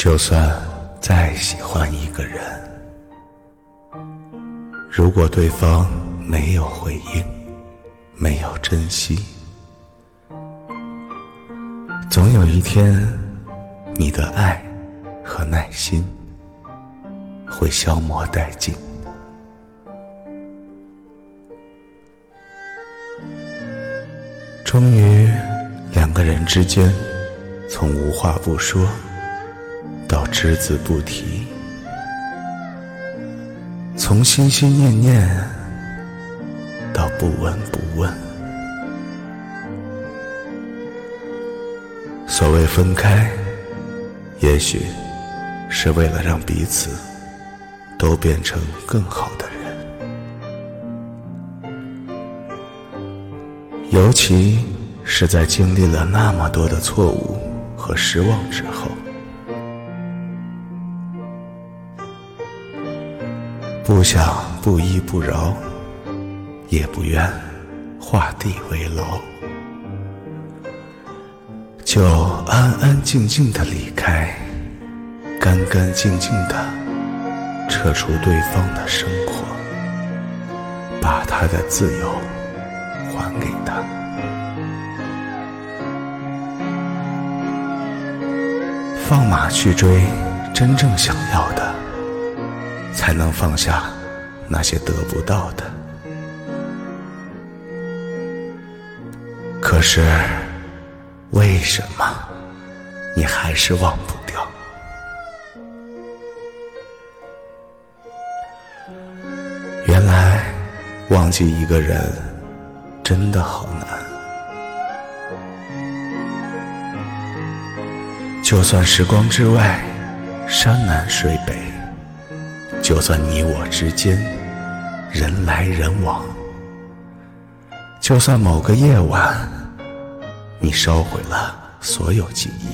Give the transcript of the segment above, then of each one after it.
就算再喜欢一个人，如果对方没有回应，没有珍惜，总有一天，你的爱和耐心会消磨殆尽。终于，两个人之间从无话不说到只字不提，从心心念念到不闻不问。所谓分开，也许是为了让彼此都变成更好的人。尤其是在经历了那么多的错误和失望之后，不想不依不饶，也不愿画地为牢，就安安静静的离开，干干净净的撤出对方的生活，把他的自由。还给他，放马去追真正想要的，才能放下那些得不到的。可是，为什么你还是忘不掉？原来，忘记一个人。真的好难。就算时光之外，山南水北，就算你我之间人来人往，就算某个夜晚你烧毁了所有记忆，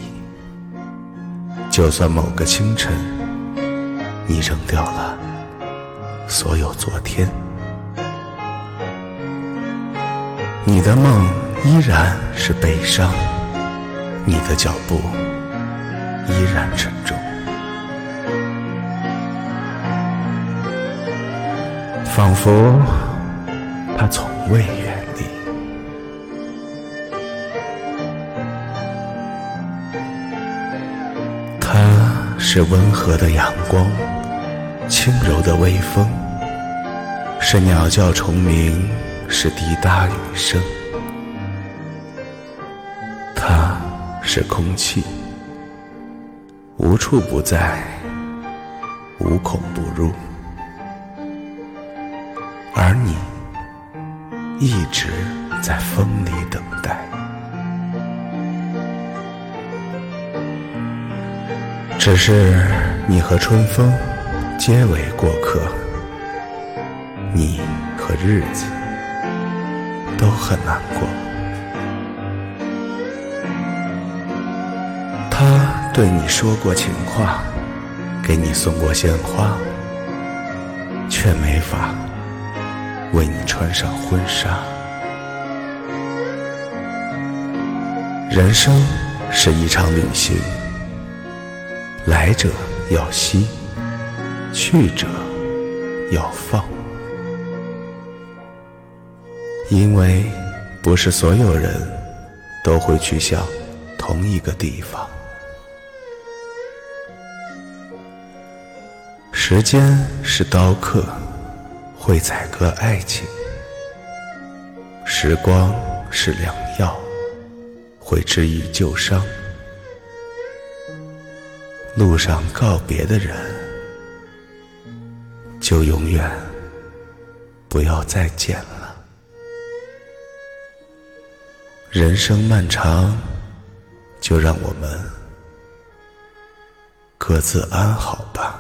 就算某个清晨你扔掉了所有昨天。你的梦依然是悲伤，你的脚步依然沉重，仿佛他从未远离。他是温和的阳光，轻柔的微风，是鸟叫虫鸣。是滴答雨声，它是空气，无处不在，无孔不入，而你一直在风里等待。只是你和春风皆为过客，你和日子。都很难过。他对你说过情话，给你送过鲜花，却没法为你穿上婚纱。人生是一场旅行，来者要惜，去者要放。因为不是所有人都会去向同一个地方。时间是刀客，会宰割爱情；时光是良药，会治愈旧伤。路上告别的人，就永远不要再见了。人生漫长，就让我们各自安好吧。